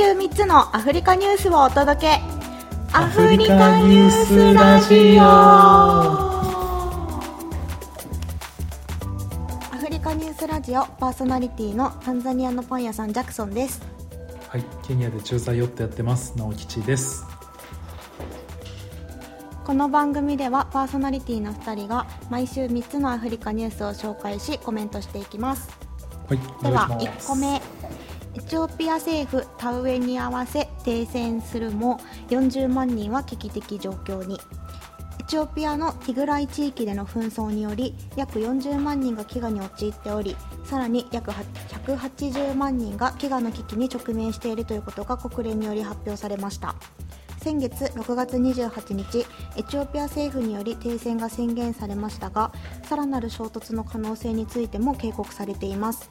週3つのアフリカニュースをお届け。アフリカニュースラジオ。アフリカニュースラジオパーソナリティのタンザニアのパン屋さんジャクソンです。はい、ケニアで駐在ヨットやってます。直吉です。この番組ではパーソナリティの2人が毎週3つのアフリカニュースを紹介しコメントしていきます。はい、おでは願いします。1個目エチオピア政府田植えに合わせ停戦するも40万人は危機的状況に。エチオピアのティグライ地域での紛争により約40万人が飢餓に陥っておりさらに約180万人が飢餓の危機に直面しているということが国連により発表されました。先月6月28日エチオピア政府により停戦が宣言されましたがさらなる衝突の可能性についても警告されています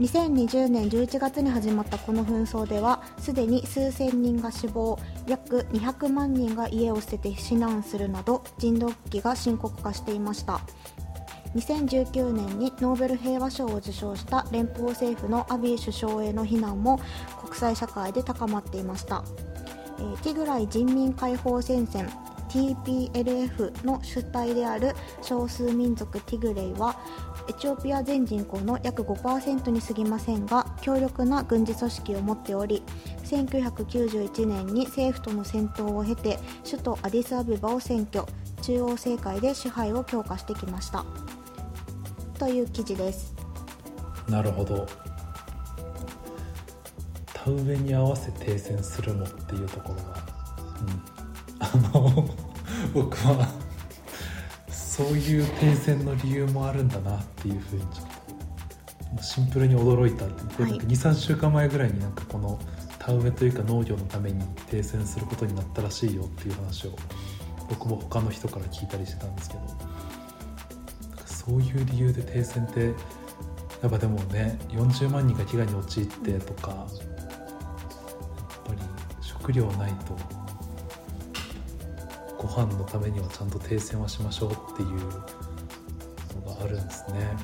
2020年11月に始まったこの紛争ではすでに数千人が死亡約200万人が家を捨てて避難するなど人道危機が深刻化していました。2019年にノーベル平和賞を受賞した連邦政府のアビー首相への非難も国際社会で高まっていました。えーティグライ人民解放戦線 TPLF の主体である少数民族ティグレイはエチオピア全人口の約5%に過ぎませんが強力な軍事組織を持っており1991年に政府との戦闘を経て首都アディスアビバを占拠中央政界で支配を強化してきました。という記事です。なるほど。田植えに合わせ停戦するもっていうところが、うん、あの僕はそういう停戦の理由もあるんだなっていうふうにちょっとシンプルに驚いたってこれなんかはい。23週間前ぐらいになんかこの田植えというか農業のために停戦することになったらしいよっていう話を僕も他の人から聞いたりしてたんですけどそういう理由で停戦ってやっぱでもね40万人が飢餓に陥ってとかやっぱり食料ないとご飯のためにはちゃんと停戦はしましょうっていうのがあるんですね。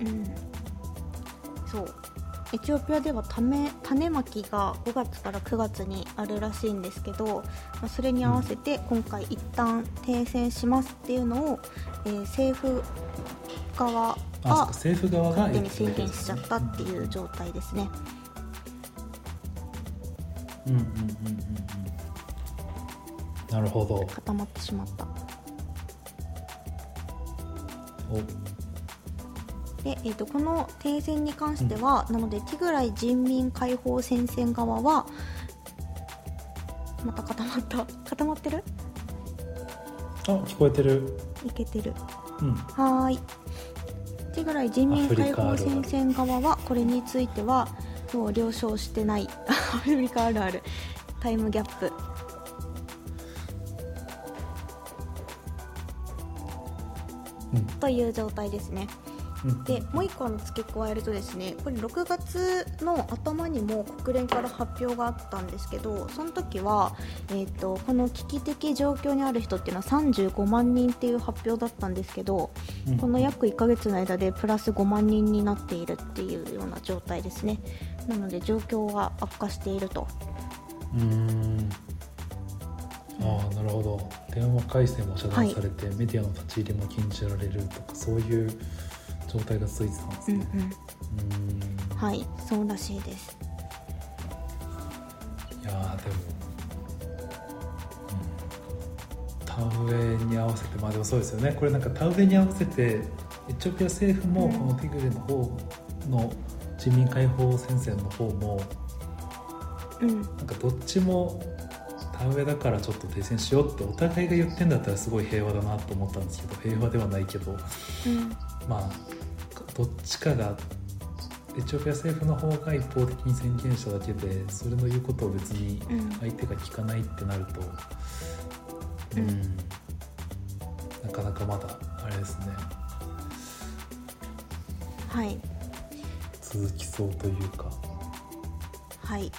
うん。そう。エチオピアでは種種まきが5月から9月にあるらしいんですけど、まあ、それに合わせて今回一旦停戦しますっていうのを、えー政府側が政府側が勝手に宣言しちゃったっていう状態ですね。うんうんうんうんうんなるほど。固まってしまった。お。で、えー、とこの停戦に関しては、なのでティグライ人民解放戦線側はまた固まった。固まってる？あ聞こえてる。いけてる。うん。はーい。ティグライ人民解放戦線側はこれについてはもう了承してない。アフリカあるある。タイムギャップという状態ですね。うん。でもう1個の付け加えるとですねこれ6月の頭にも国連から発表があったんですけどその時は、えー、とこの危機的状況にある人っていうのは35万人っていう発表だったんですけどうん。この約1ヶ月の間でプラス5万人になっているっていうような状態ですね。なので状況が悪化しているとああなるほど。電話回線も遮断されて、メディアの立ち入りも禁じられるとかそういう状態が続いてたんですね。うんうん。はいそうらしいです。いやーでも、うん、田植えに合わせてまあでもそうですよね。これなんか田植えに合わせてエチオピア政府もうん。このティグレの方の人民解放戦線の方もうん。なんかどっちも田植えだからちょっと停戦しようってお互いが言ってんだったらすごい平和だなと思ったんですけど平和ではないけどうん。まあどっちかがエチオピア政府の方が一方的に宣言しただけでそれの言うことを別にうん。相手が聞かないってなるとううんん、なかなかまだあれですね。はい。続きそうというか、はい。うん、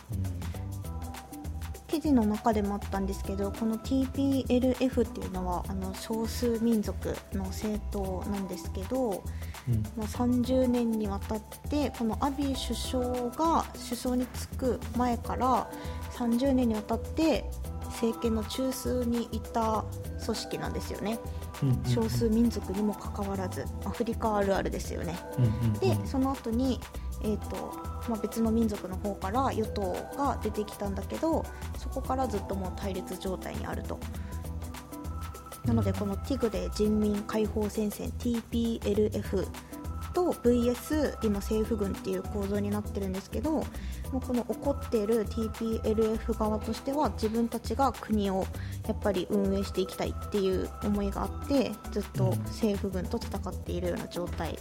記事の中でもあったんですけどこの TPLF っていうのはあの少数民族の政党なんですけど、うん。まあ、30年にわたってこのアビー首相が首相に就く前から30年にわたって政権の中枢にいた組織なんですよね。うんうんうん。少数民族にもかかわらずアフリカあるあるですよね。うんうんうん。でその後にえーとまあ、別の民族の方から与党が出てきたんだけどそこからずっともう対立状態にあるとなのでこのティグレ人民解放戦線 TPLF と VS 今政府軍っていう構造になってるんですけどもうこの怒っている TPLF 側としては自分たちが国をやっぱり運営していきたいっていう思いがあってずっと政府軍と戦っているような状態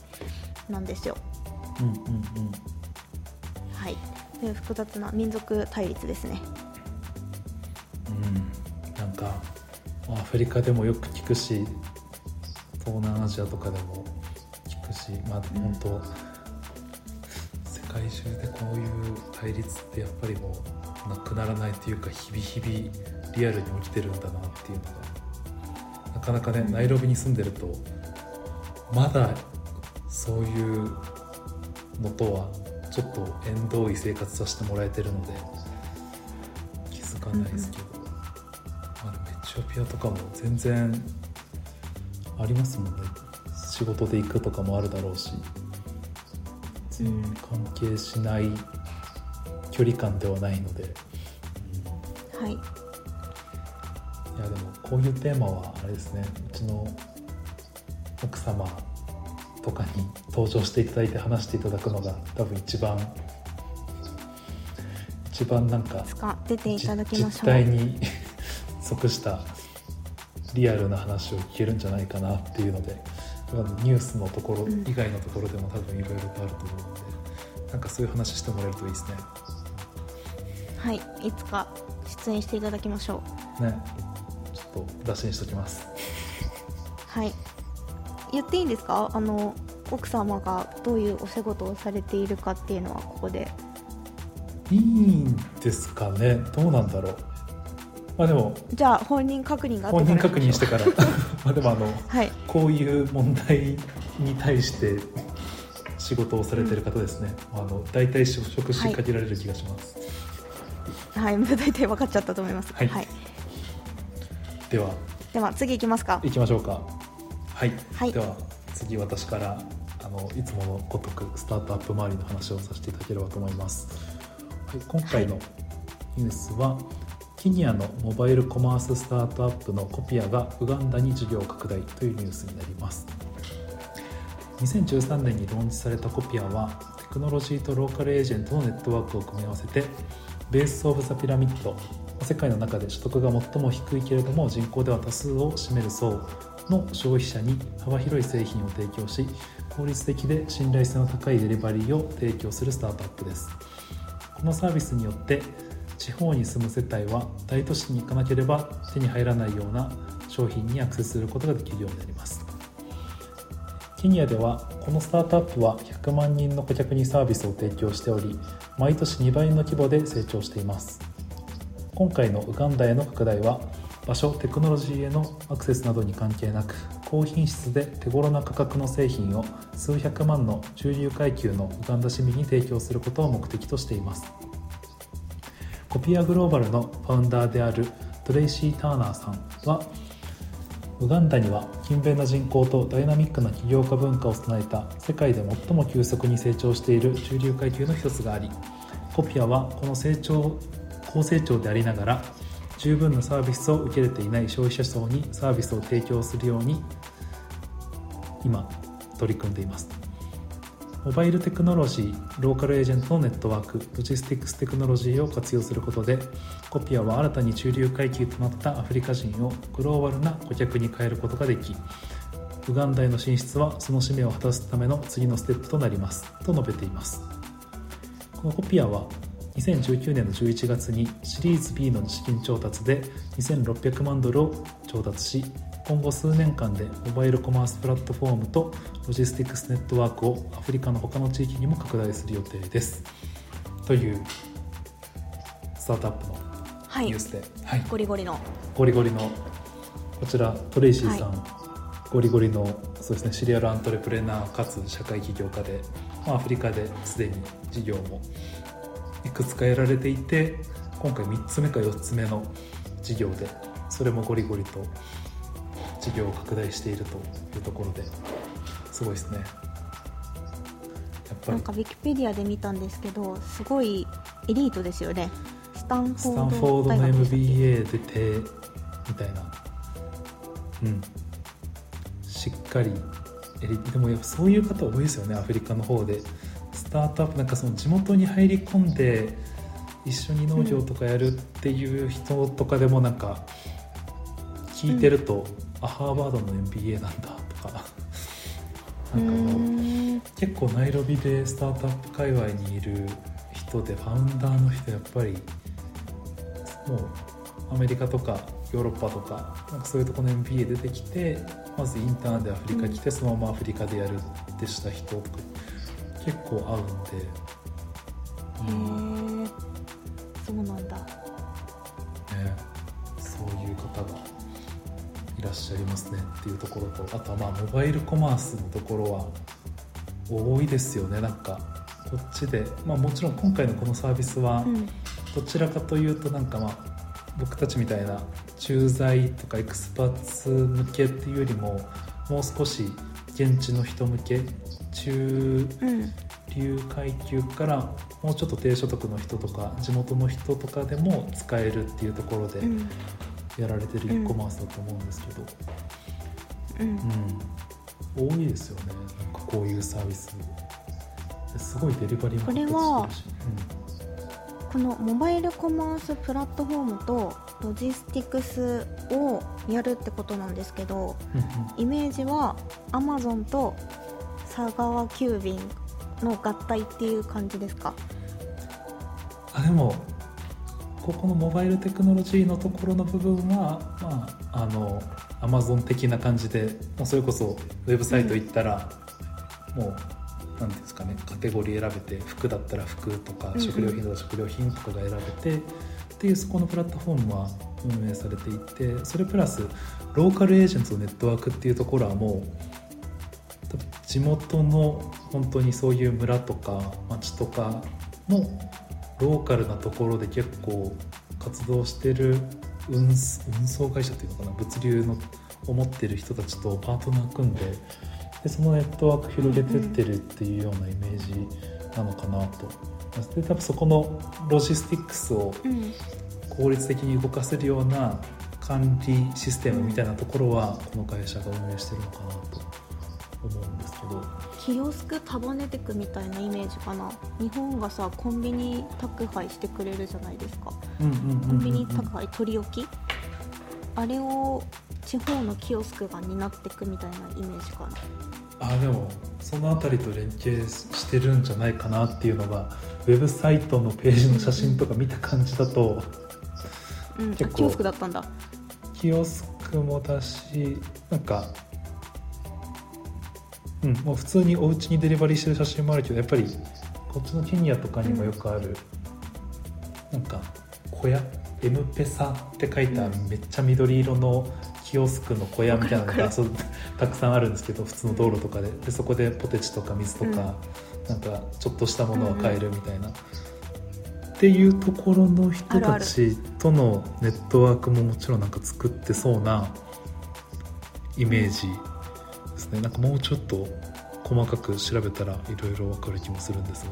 なんですよ。うんうんうん。はい、という複雑な民族対立ですね。うん。なんかアフリカでもよく聞くし東南アジアとかでも聞くしまあうん本当、世界中でこういう対立ってやっぱりもうなくならないというか日々日々リアルに起きてるんだなっていうのがなかなかねうん。ナイロビに住んでるとまだそういうのとはちょっと縁遠い生活させてもらえてるので気づかないですけど、まあ、でもエチオピアとかも全然ありますもんね。仕事で行くとかもあるだろうしうん関係しない距離感ではないので、はい、いやでもこういうテーマはあれですね。うちの奥様とかに登場していただいて話していただくのが多分一番一番なんか出ていただきましょう。態に 即したリアルな話を聞けるんじゃないかなっていうのでニュースのところうん以外のところでも多分いろいろとあると思うので、なんかそういう話してもらえるといいですね。はい、いつか出演していただきましょう。ねちょっと打診しときます。はい、言っていいんですか？あの奥様がどういうお仕事をされているかっていうのはここで。いいんですかね？どうなんだろう？まあでもじゃあ本人確認があって本人確認してから。まあでもあのはい、こういう問題に対して仕事をされてる方ですね、あの大体職種限られる気がします、はい、もう大体分かっちゃったと思います。はい。はい、では。では次行きますか。行きましょうかはい、はい。では次私からあのいつものごとくスタートアップ周りの話をさせていただければと思います、はい、今回のニュースは、ケニアのモバイルコマーススタートアップのコピアがウガンダに事業拡大というニュースになります。2013年にローンチされたコピアはテクノロジーとローカルエージェントのネットワークを組み合わせてベース・オブ・ザ・ピラミッド世界の中で所得が最も低いけれども人口では多数を占める層の消費者に幅広い製品を提供し効率的で信頼性の高いデリバリーを提供するスタートアップです。このサービスによって地方に住む世帯は大都市に行かなければ手に入らないような商品にアクセスすることができるようになります。ケニアではこのスタートアップは100万人の顧客にサービスを提供しており毎年2倍の規模で成長しています。今回のウガンダへの拡大は場所テクノロジーへのアクセスなどに関係なく高品質で手頃な価格の製品を数百万の中流階級のウガンダ市民に提供することを目的としています。コピアグローバルのファウンダーであるトレイシー・ターナーさんはウガンダには勤勉な人口とダイナミックな起業家文化を備えた世界で最も急速に成長している中流階級の一つがありコピアはこの成長高成長でありながら十分なサービスを受けれていない消費者層にサービスを提供するように今取り組んでいます。モバイルテクノロジーローカルエージェントのネットワークロジスティックステクノロジーを活用することでコピアは新たに中流階級となったアフリカ人をグローバルな顧客に変えることができウガンダへの進出はその使命を果たすための次のステップとなります。と述べています。このコピアは2019年の11月にシリーズ B の資金調達で2600万ドルを調達し今後数年間でモバイルコマースプラットフォームとロジスティックスネットワークをアフリカの他の地域にも拡大する予定です。というスタートアップのはい。ニュースで、はい。ゴリゴリの。ゴリゴリのこちらトレイシーさん、ゴリゴリのそうですねシリアルアントレプレナーかつ社会起業家で、まあ、アフリカですでに事業もいくつかやられていて今回3つ目か4つ目の事業でそれもゴリゴリと事業を拡大しているというところですごいですね。やっぱり。なんかウィキペディアで見たんですけどすごいエリートですよね。スタンフォードの MBA 出てみたいな。うん。しっかりエリでもやっぱそういう方多いですよねアフリカの方でスタートアップなんかその地元に入り込んで一緒に農業とかやるっていう人とかでもなんか聞いてると、あハーバードの MBA なんだとか。なんか結構ナイロビでスタートアップ界隈にいる人でファウンダーの人やっぱりもうアメリカとかヨーロッパとかなんかそういうところの MBA 出てきてまずインターンでアフリカ来て、そのままアフリカでやるってした人とか結構会うんで、へえそうなんだ。ね、そういう方がいらっしゃいますねっていうところとあとはまあモバイルコマースのところは多いですよね。なんかこっちで、まあ、もちろん今回のこのサービスはうん。どちらかというとなんかまあ僕たちみたいな駐在とかエクスパーツ向けっていうよりももう少し現地の人向け中うん流階級からもうちょっと低所得の人とか地元の人とかでも使えるっていうところでうん。やられてる e コマースだと思うんですけど、うん。うん、多いですよね。なんかこういうサービス。ですごいデリバリーもこれはこのモバイルコマースプラットフォームとロジスティクスをやるってことなんですけどイメージはアマゾンと佐川急便の合体っていう感じですか？あでもここのモバイルテクノロジーのところの部分はまああのアマゾン的な感じでもうそれこそウェブサイト行ったら、もう何ていうんですかねカテゴリー選べて服だったら服とかうんうん。食料品だったら食料品とかが選べて、っていうそこのプラットフォームは運営されていてそれプラスローカルエージェントのネットワークっていうところはもう地元の本当にそういう村とか町とかのローカルなところで結構活動してる運運送会社っていうのかな物流のを持ってる人たちとパートナー組んででそのネットワーク広げてってるっていうようなイメージなのかなと。で多分そこのロジスティックスをうん効率的に動かせるような管理システムみたいなところはこの会社が運営してるのかなと思うんど。キオスク束ねてくみたいなイメージかな。日本がさコンビニ宅配してくれるじゃないですか。ココンビニ宅配取り置き？あれを地方のキオスクが担っていくみたいなイメージかな。あでもその辺りと連携してるんじゃないかなっていうのがウェブサイトのページの写真とか見た感じだとうん。あ結構。キオスクだったんだ。キオスクもだしなんかうんもう普通にお家にデリバリーしてる写真もあるけどやっぱりこっちのケニアとかにもよくある、なんか小屋 M ペサって書いたうん。めっちゃ緑色のキオスクの小屋みたいなのがたくさんあるんですけど普通の道路とかで。でそこでポテチとか水とか、なんかちょっとしたものは買えるみたいな。っていうところの人たちとのネットワークももちろんなんか作ってそうなイメージね。なんかもうちょっと細かく調べたらいろいろ分かる気もするんですが、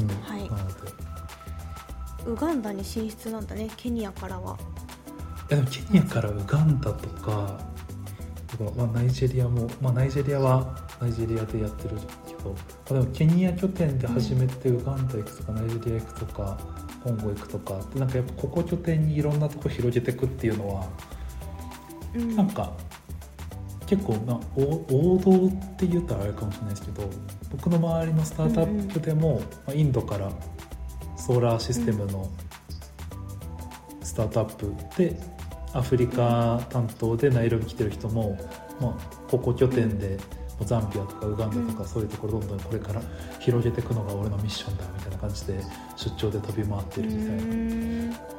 うん。はい。なので。ウガンダに進出なんだねケニアからは。えでもケニアからウガンダとかまあ、ナイジェリアも、まあ、ナイジェリアはナイジェリアでやってるけど、まあ、でもケニア拠点で始めてウガンダ行くとか、ナイジェリア行くとかコンゴ行くとかでなんかやっぱここ拠点にいろんなとこ広げていくっていうのはうん。なんか結構なお王道って言ったらあれかもしれないですけど僕の周りのスタートアップでも、まあ、インドからソーラーシステムのスタートアップでアフリカ担当でナイロビ来てる人も、まあ、ここ拠点でモザンビアとかウガンダとうん。かそういうところどんどんこれから広げていくのが俺のミッションだみたいな感じで出張で飛び回ってうるみたいな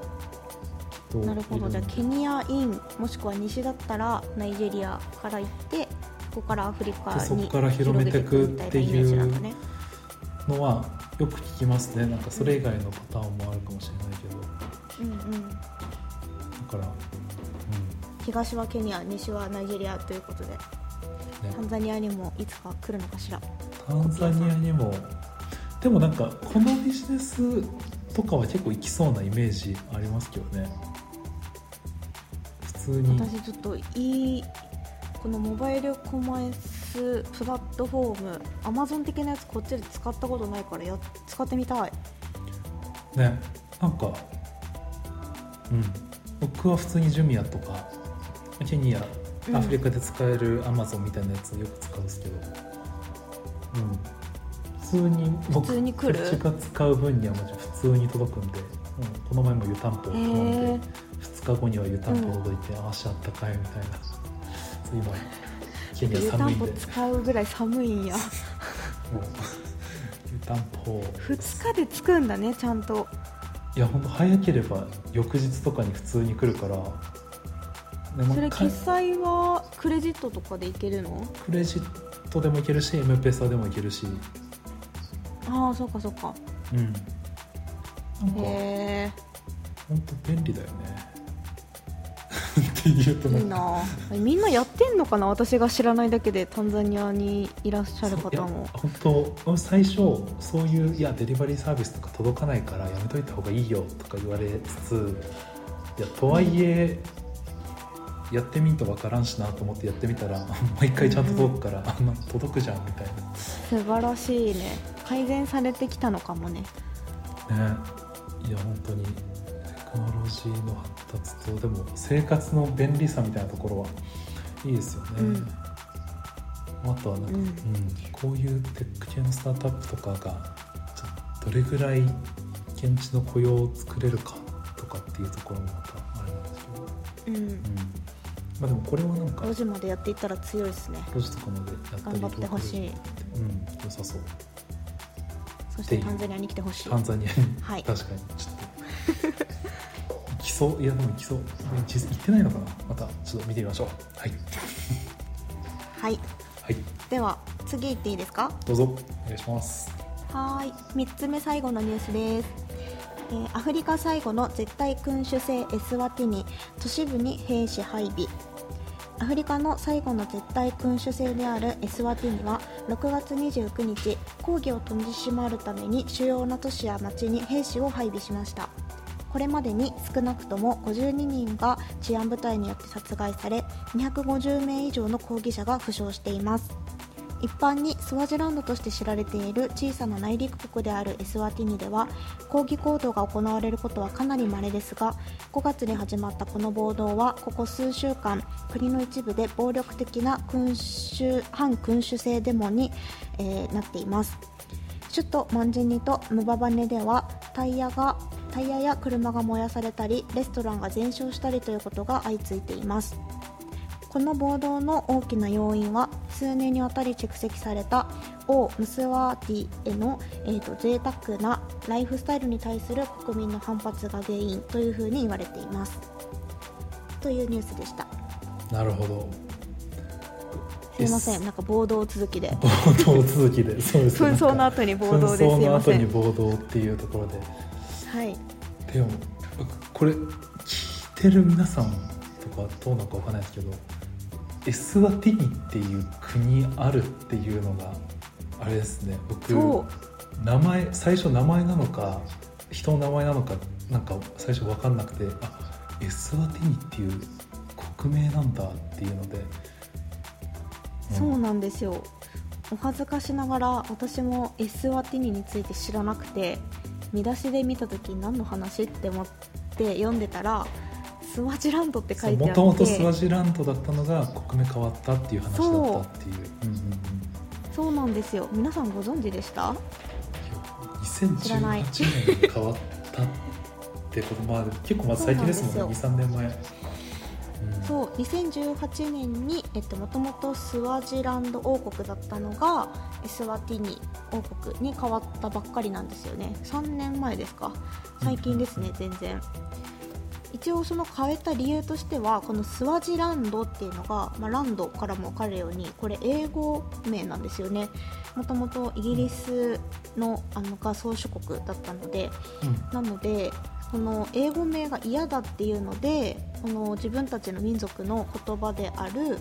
人なるほど。じゃあケニアインもしくは西だったらナイジェリアから行ってここからアフリカでそにこから広めていくっていうのはよく聞きますね。なんかそれ以外のパターンもあるかもしれないけど。だうんうん。から、う東はケニア西はナイジェリアということでんね。タンザニアにもいつか来るのかしら。タンザニアにも。でもなんかこのビジネスとかは結構行きそうなイメージありますけどね。普通に。私ちょっといいこのモバイルコマースプラットフォームアマゾン的なやつこっちで使ったことないからや使ってみたい。ねなんかうん。僕は普通にジュミアとかケニアうん。アフリカで使えるアマゾンみたいなやつよく使うんですけど。うん。普通に僕普通に来る？こっちが使う分にはもちろん普通に届くんで、うん、この前も湯たんぽを頼んで2日後には湯たんぽ届いて、あ足あったかいみたいな。今ケニア湯たんぽ寒いんで。もう使うぐらい寒いんや。湯たんぽ。を2日で着くんだねちゃんと。いや本当早ければ翌日とかに普通に来るから。それ決済はクレジットとかでいけるの？クレジットでもいけるし M ペサでもいけるし。ああそうかそうか。うん。なんかへえ本当便利だよねっていいな。みんなやってんのかな？私が知らないだけでタンザニアにいらっしゃる方も。本当最初そういういやデリバリーサービスとか届かないからやめといた方がいいよとか言われつついやとはいえ、やってみんとわからんしなと思ってやってみたら毎回ちゃんと届くから、あん。な届くじゃんみたい素晴らしいね。改善されてきたのかもね。なね。いや本当に。テクノロジーの発達とでも生活の便利さみたいなところはいいですよね、うん。あとはなんか、うん。うんこういうテック系のスタートアップとかがどれぐらい現地の雇用を作れるかとかっていうところもまたあれなんですけど、うん。うん。まあ、でもこれはなんか5時までやっていったら強いですね。ロジとかまでやったり頑張ってほしい。うん良さそう。そしてタンザニアに来てほしい。タンザニアに、はい。確かに。ちょっと そういやでも行きそう。実際行ってないのかな。またちょっと見てみましょう。はい。はい。はい。では次行っていいですか？どうぞ。お願いします。はーい。3つ目最後のニュースです、えーアフリカ最後の絶対君主制エスワティニ都市部に兵士配備。アフリカの最後の絶対君主制であるエスワティニは6月29日抗議を取り締まるために主要な都市や町に兵士を配備しましたこれまでに少なくとも52人が治安部隊によって殺害され250名以上の抗議者が負傷しています。一般にスワジランドとして知られている小さな内陸国であるエスワティニでは抗議行動が行われることはかなり稀ですが5月に始まったこの暴動はここ数週間国の一部で暴力的な君主反君主制デモに、えーなっています。首都マンジェニとムババネではタイヤがタイヤや車が燃やされたりレストランが全焼したりということが相次いでいます。この暴動の大きな要因は数年にわたり蓄積された王ムスワーティへの、えー、と贅沢なライフスタイルに対する国民の反発が原因というふうに言われています。というニュースでした。なるほど。すいません。なんか暴動続きで。暴動続きで。そうです紛争の後に暴動です。紛争の後に暴動っていうところで。はい。でも僕これ聞いてる皆さんとかどうなのかわかんないですけどエスワティニっていう国あるっていうのがあれですね。僕名前最初名前なのか人の名前なのかなんか最初分かんなくてあエスワティニっていう国名なんだっていうので、うんそうなんですよ。お恥ずかしながら私もエスワティニについて知らなくて見出しで見た時何の話って思って読んでたらスワジランドって書いてあって。もともとスワジランドだったのが国名変わったっていう話だったっていう。う。んうんうん。そうなんですよ。皆さんご存知でした？知らない2018年に変わったってことまあ結構まあ最近ですもんね。そうなん23年前、うんそう2018年にもともとスワジランド王国だったのがエスワティニ王国に変わったばっかりなんですよね。3年前ですか？最近ですね全然。一応その変えた理由としてはこのスワジランドっていうのが、まあ、ランドからも分かるようにこれ英語名なんですよね。もともとイギリスのあのが宗主国だったので、なのでこの英語名が嫌だっていうのでこの自分たちの民族の言葉である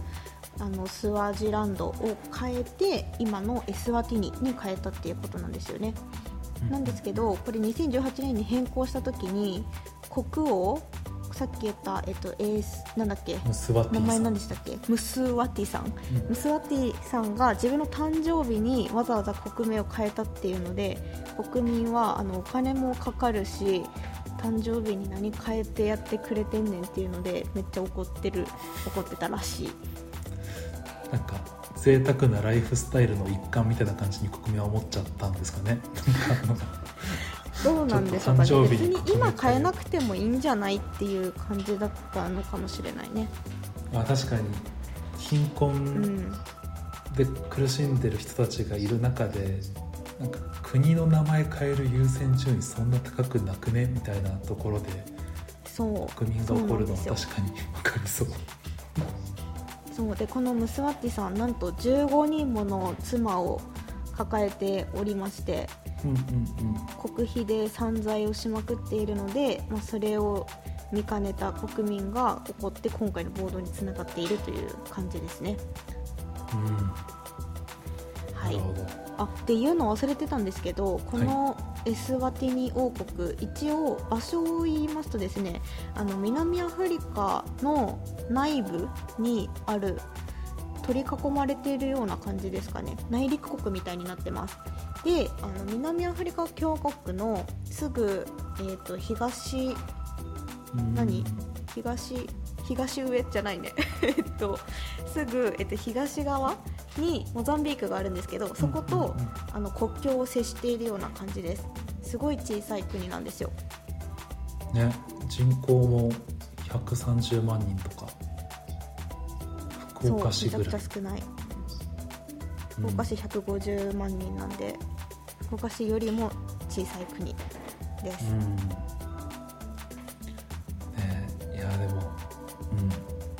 あのスワジランドを変えて今のエスワティニに変えたっていうことなんですよね。なんですけどこれ2018年に変更した時に国王さっき言った、えっと、エースなんだっけ？名前何でしたっけ？ムスワティさん、うん、ムスワティさんが自分の誕生日にわざわざ国名を変えたっていうので国民はあのお金もかかるし誕生日に何変えてやってくれてんねんっていうのでめっちゃ怒ってる怒ってたらしい。なんか贅沢なライフスタイルの一環みたいな感じに国民は思っちゃったんですかね。どうなんでしょうかね。別に今変えなくてもいいんじゃないっていう感じだったのかもしれないね。まあ確かに。貧困で苦しんでる人たちがいる中で、なんか国の名前変える優先順位そんな高くなくね？みたいなところでそう。国民が怒るのは確かに分かりそう。そう。でこのムスワッティさんなんと15人もの妻を抱えておりまして、うんうんうん、国費で散財をしまくっているので、まあ、それを見かねた国民が怒って今回の暴動につながっているという感じですね。うん、はい、あっていうのを忘れてたんですけどこのエスワティニ王国、はい、一応場所を言いますとですねあの南アフリカの内部にある取り囲まれているような感じですかね。内陸国みたいになってます。であの南アフリカ共和国のすぐ、えーと、東何？東東上じゃないね。えっとすぐ、えっと、東側にモザンビークがあるんですけどそこと、あの国境を接しているような感じです。すごい小さい国なんですよ。ね人口も130万人とか。福岡市ぐらい。めちゃくちゃ少ない。福岡市150万人なんで、福岡市よりも小さい国です、うん、ねいやでもうん。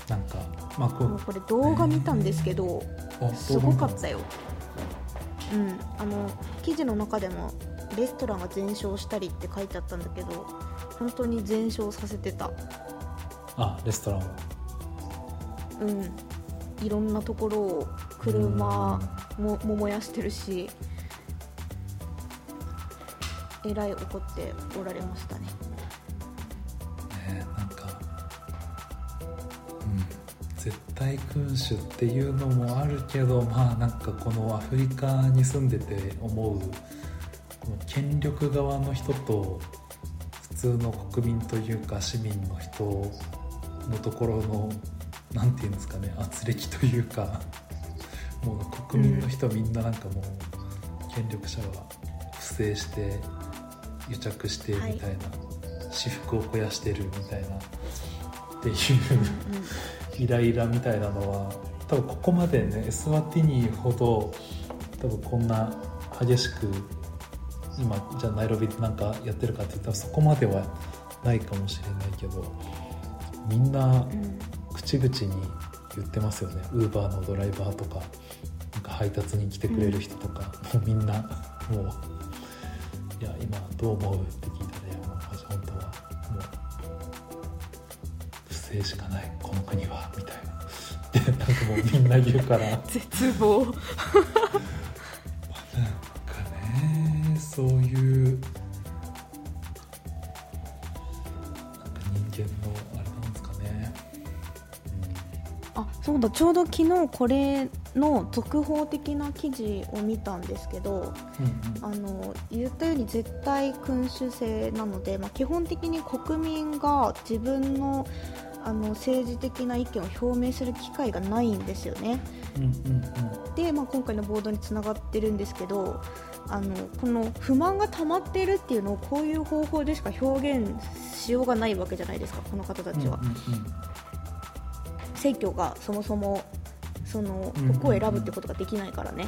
なんかまあここれ動画見たんですけど、すごかったよ。うんあの記事の中でもレストランが全焼したりって書いてあったんだけど本当に全焼させてた。あレストランを。うん。いろんなところを車もも燃やしてるしえらい怒っておられましたねね絶対君主っていうのもあるけどまあなんかこのアフリカに住んでて思うこの権力側の人と普通の国民というか市民の人のところの何て言うんですかね圧力というかもう国民の人みんななんかもう権力者は不正して癒着してみたいな、はい、私服を肥やしてるみたいなっていう、イライラみたいなのは多分ここまでねエスワティニほど多分こんな激しく今じゃあナイロビでなんかやってるかって言ったらそこまではないかもしれないけどみんな口々に言ってますよねウーバーのドライバーとかなんか配達に来てくれる人とか、うん、もうみんなもう「いや今どう思う?」不正しかないこの国は」みたいな。でなんかもうみんな言うから。絶望。なんかねそういうそうだちょうど昨日これの続報的な記事を見たんですけど、うんうん、あの言ったように絶対君主制なので、まあ、基本的に国民が自分のあの政治的な意見を表明する機会がないんですよね。うんうんうん、で、まあ、今回のボードにつながってるんですけどあのこの不満が溜まっているっていうのをこういう方法でしか表現しようがないわけじゃないですかこの方たちは。うんうんうん。選挙がそもそもその国を選ぶってことができないからね、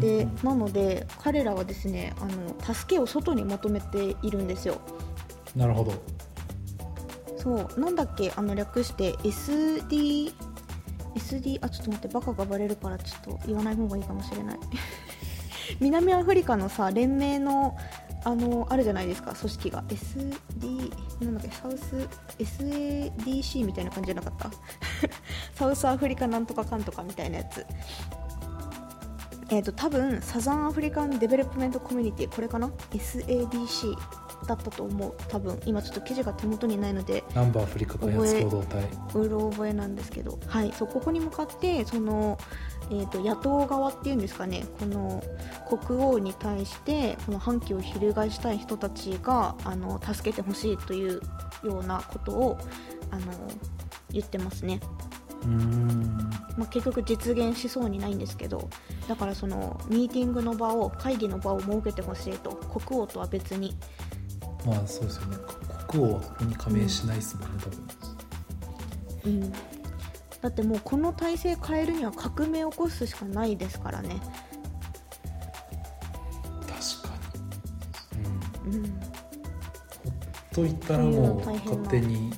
でうんうん。なので彼らはですねあの助けを外に求めているんですよ。なるほどそうなんだっけあの略して SD SD あちょっと待ってバカがバレるからちょっと言わない方がいいかもしれない。南アフリカのさ連盟のあのあるじゃないですか組織が。SD なんだっけサウス SADC みたいな感じじゃなかった？サウスアフリカなんとかかんとかみたいなやつ。えっ、と多分サザンアフリカンデベロップメントコミュニティこれかな？SADC だったと思う。多分今ちょっと記事が手元にないので南部アフリカ開発共同体。うろ覚えなんですけど、はい、そうここに向かってその、えー、と野党側っていうんですかね。この国王に対してこの反旗を翻したい人たちがあの助けてほしいというようなことをあの言ってますね、うーん。まあ、結局実現しそうにないんですけど。だからそのミーティングの場を会議の場を設けてほしいと国王とは別にまあそうですよね。国王はここに加盟しないですもんね、多分。うん、だってもうこの体制変えるには革命を起こすしかないですからね、確かに。うん。うん、ほっといたらもう勝手に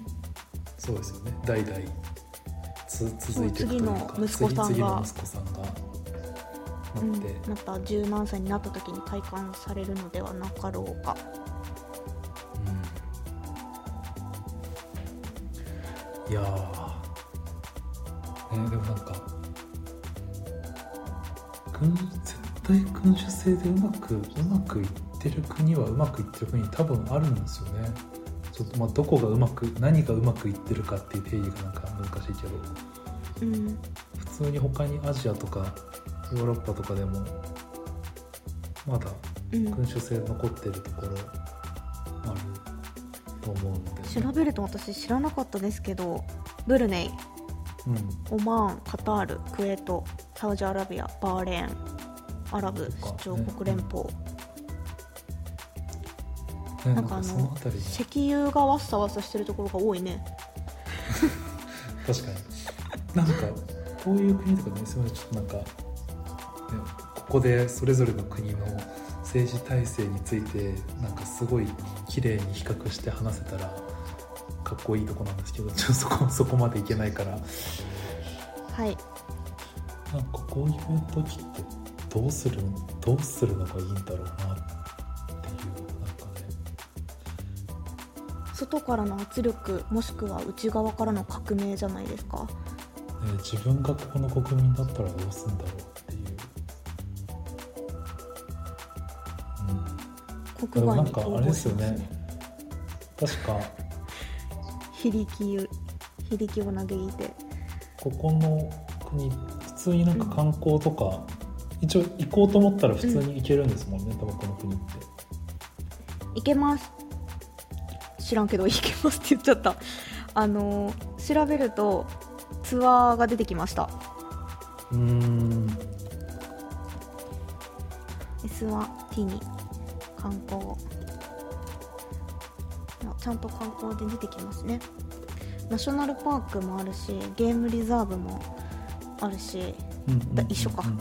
そうですよね。代々つ続いていくというかそう次の息子さんが次次の息子さんがうんなって、また十何歳になった時に体感されるのではなかろうかいやー、ね、でもなんか君絶対君主制でうまくうまくいってる国はうまくいってる国多分あるんですよね。ちょっとまあどこがうまく何がうまくいってるかっていう定義がなんか難しいけど。うん。普通に他にアジアとかヨーロッパとかでもまだうん。君主制残ってるところあると思うんで、調べると私知らなかったですけどブルネイうん。オマーンカタールクウェートサウジアラビアバーレーンアラブ首長国連邦、ね、ななんんかかあの石油がわっさわっさしてるところが多いね。確かに。なんかこういう国とかねすみませんちょっとなんか、ね、ここでそれぞれの国の政治体制についてなんかすごい綺麗に比較して話せたらかっこいいとこなんですけどちょっとそこそこまでいけないから。はい。なんかこういう時ってどうするどうするのがいいんだろうなっていうなんかね。外からの圧力もしくは内側からの革命じゃないですか。ね自分がここの国民だったらどうするんだろう国外になんかあれですよね。逃亡しますね。確か。非力非力を嘆いて。ここの国普通になんか観光とか、一応行こうと思ったら普通に行けるんですもんね、多分この国って。いけます。知らんけどいけますって言っちゃった。あの調べるとツアーが出てきました。うーん。S は T に観光。あちゃんと観光で出てきますね。ナショナルパークもあるしゲームリザーブもあるしう一緒か。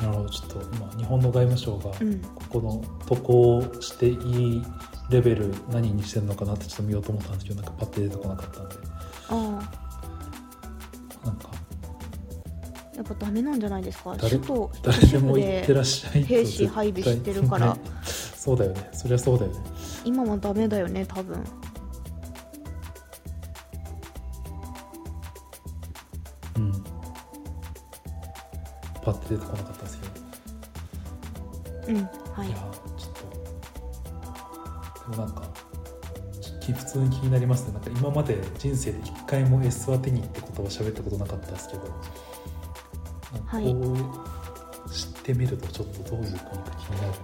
なるほどちょっと今日本の外務省がうん。ここの渡航していいレベル何にしてるのかなってちょっと見ようと思ったんですけどなんかパッて出てこなかったんで。あなやっぱダメなんじゃないですか？誰首都誰でも行ってらっしゃい。と兵士配備してるから。そうだよね。そりゃそうだよね。今はダメだよね多分。うん。パッて出てこなかったんですけど。うんはい。いやちょっと。でもなんかき普通に気になりますね。なんか今まで人生で一回も S は手にって言葉喋ったことなかったですけどはい。こう知ってみるとちょっとどういう国か気になる、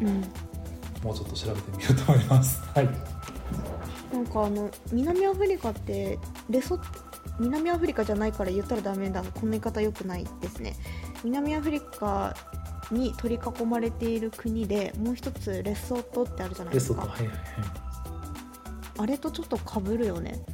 うんうん。もうちょっと調べてみようと思います。はい。なんかあの南アフリカってレソ南アフリカじゃないから言ったらダメだ。こんな言い方良くないですね。南アフリカに取り囲まれている国でもう一つレソトってあるじゃないレですか。ソトはいはいはい。あれとちょっとかぶるよね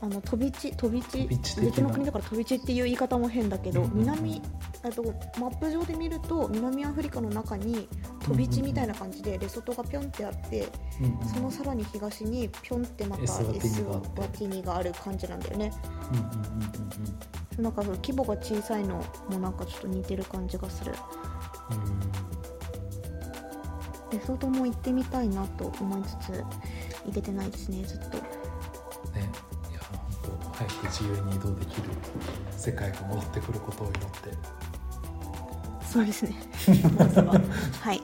あの飛び地飛び地別の国だから飛び地っていう言い方も変だけど、うんう南えっとマップ上で見ると南アフリカの中に飛び地みたいな感じでレソトがピョンってあって、うんうん。そのさらに東にピョンってまたエエスワティニスがある感じなんだよね。なんかその規模が小さいのもなんかちょっと似てる感じがする。レソトも行ってみたいなと思いつつ行けてないですねずっと。ね早く自由に移動できる世界が戻ってくることを祈って。そうですね。は はい。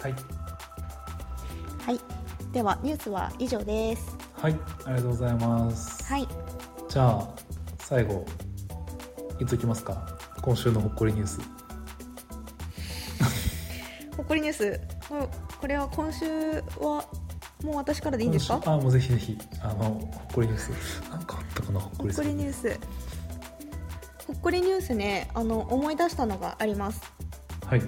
はい。はい。ではニュースは以上です。はい。ありがとうございます。はい。じゃあ最後いついきますか。今週のほっこりニュース。ほっこりニュース。ここれは今週はもう私からでいいんですか？あもうぜひぜひあのほっこりニュース。なんかあったかなほっこりニュース。ほっこりニュースねあの思い出したのがあります。はい。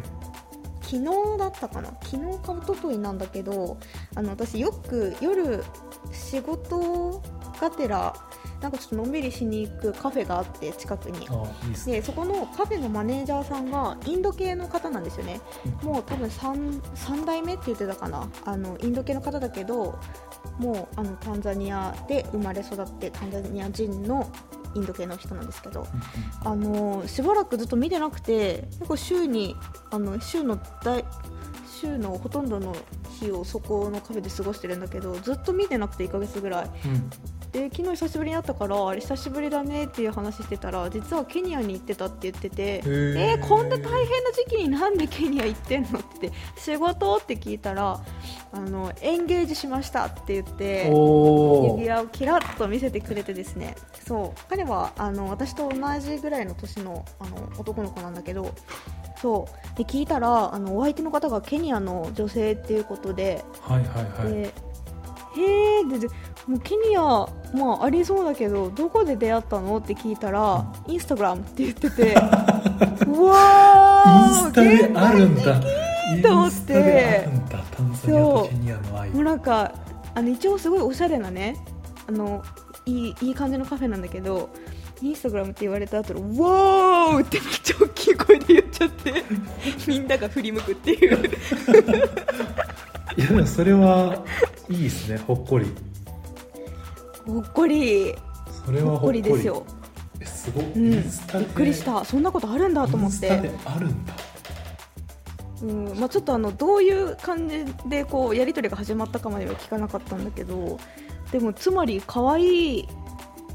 昨日だったかな？昨日か一昨日なんだけどあの私よく夜仕事がてらなんかちょっとのんびりしに行くカフェがあって近くに。でそこのカフェのマネージャーさんがインド系の方なんですよね。もう多分 3, 3代目って言ってたかな。あのインド系の方だけどもうあのタンザニアで生まれ育ってタンザニア人のインド系の人なんですけどあのしばらくずっと見てなくて結構週にあの週の大週のほとんどの日をそこのカフェで過ごしてるんだけどずっと見てなくて1ヶ月ぐらい。うんうんで昨日久しぶりに会ったからあれ久しぶりだねっていう話してたら実はケニアに行ってたって言っててえーこんな大変な時期になんでケニア行ってんのって仕事って聞いたらあのエンゲージしましたって言って指輪をキラッと見せてくれてですね。そう。彼はあの私と同じぐらいの年のあの男の子なんだけどそう。で聞いたらあのお相手の方がケニアの女性っていうことではいはいはい。でへーででもうケニア、まあ、ありそうだけどどこで出会ったの？って聞いたら、インスタグラムって言ってて。うわーインスタであるんだ。と思って。スタであるんだ。タンザニアとケニアの愛。もう。なんかあの一応すごいおしゃれなねあのいいいい感じのカフェなんだけどインスタグラムって言われた後の「ワー!」ってめっちゃ大きい声で言っちゃって みんなが振り向くっていう。いやでもそれはいいですねほっこり。ほっこり。それはほっこりですよ。えすごい、うん。びっくりした。そんなことあるんだと思って。あるんだ。うん。まあ、ちょっとあのどういう感じでこうやり取りが始まったかまでは聞かなかったんだけどでもつまり可愛い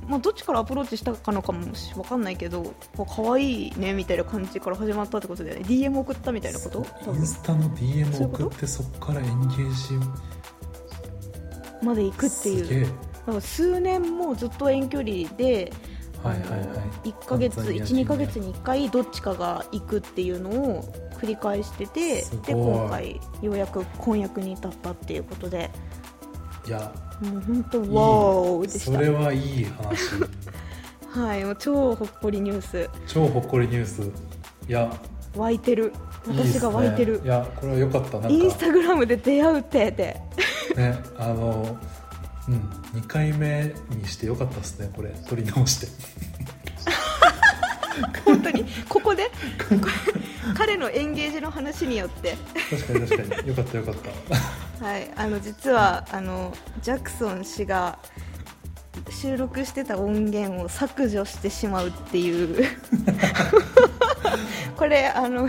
まあ、どっちからアプローチしたかのかもしわかんないけど可愛いねみたいな感じから始まったってことだよね。DM 送ったみたいなこと？インスタの DM 送ってそこからエンゲージまで行くっていう。数年もずっと遠距離ではいはいはい。1ヶ月タンザニア人12ヶ月に1回どっちかが行くっていうのを繰り返しててで今回ようやく婚約に至ったっていうことで。いや。もう本当いい。ワーでした。それはいい話。はいもう超ほっこりニュース。超ほっこりニュース。いや。湧いてる私が湧いてる。いやこれは良かった。なんか。インスタグラムで出会うってってねあのうん2回目にして良かったですねこれ。撮り直して。本当に。ここで？彼のエンゲージの話によって。確かに確かに。良かった良かった。はい、あの実はあのジャクソン氏が収録してた音源を削除してしまうっていう。これあの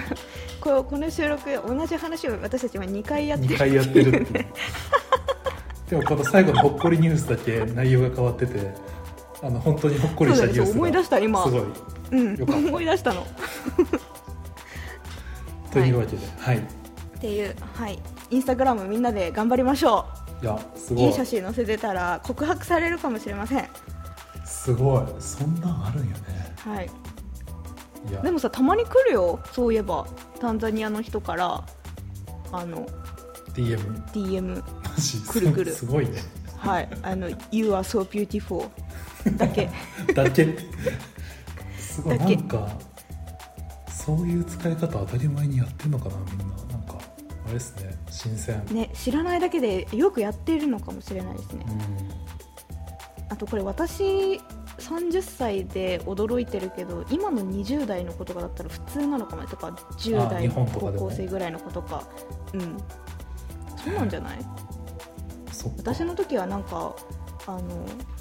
ここの収録同じ話を私たちは2回やってる。2回やってるって。いうでもこの最後のほっこりニュースだけ内容が変わっててあの本当にほっこりしたニュースが。思い出した今。すごい。うんよかった。思い出したの。というわけではい、っていうはい。インスタグラムみんなで頑張りましょい、やすうごい。いい写真載せてたら告白されるかもしれません。すごい。そんなんあるんよね。はいでもさたまに来るよ。そういえば。タンザニアの人から。あの DM DM くるくる。すごいね。はい。あの You are so beautiful だけ。だけ。すごい。だけ。なんかそういう使い方当たり前にやってんのかなみんな。なんかあれですね。新鮮、ね知らないだけでよくやってるのかもしれないですね。うん。あとこれ私30歳で驚いてるけど今の20代の子とかだったら普通なのかも。ねとか10代日の高校生ぐらいの子とか。うん。そうなんじゃない？私の時はなんかあの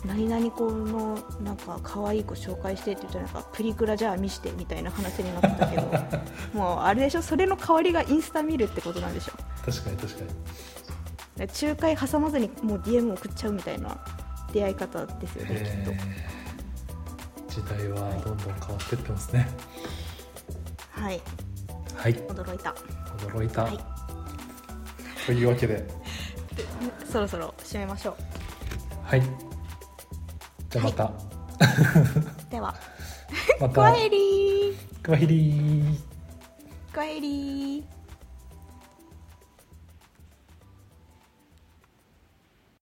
何々子のなんか可愛い子紹介してって言ったらなんかプリクラじゃあ見してみたいな話になってたけど もうあれでしょ？それの代わりがインスタ見るってことなんでしょ？確かに確かに。仲介挟まずにもう DM 送っちゃうみたいな出会い方ですよねきっと時代はどんどん変わってってますね。はい。はい。驚いた。驚いた、はい。というわけで。そろそろ締めましょはい。じゃあまた、う では。まクワた ヘ ri。 kwaheri。 kwaheri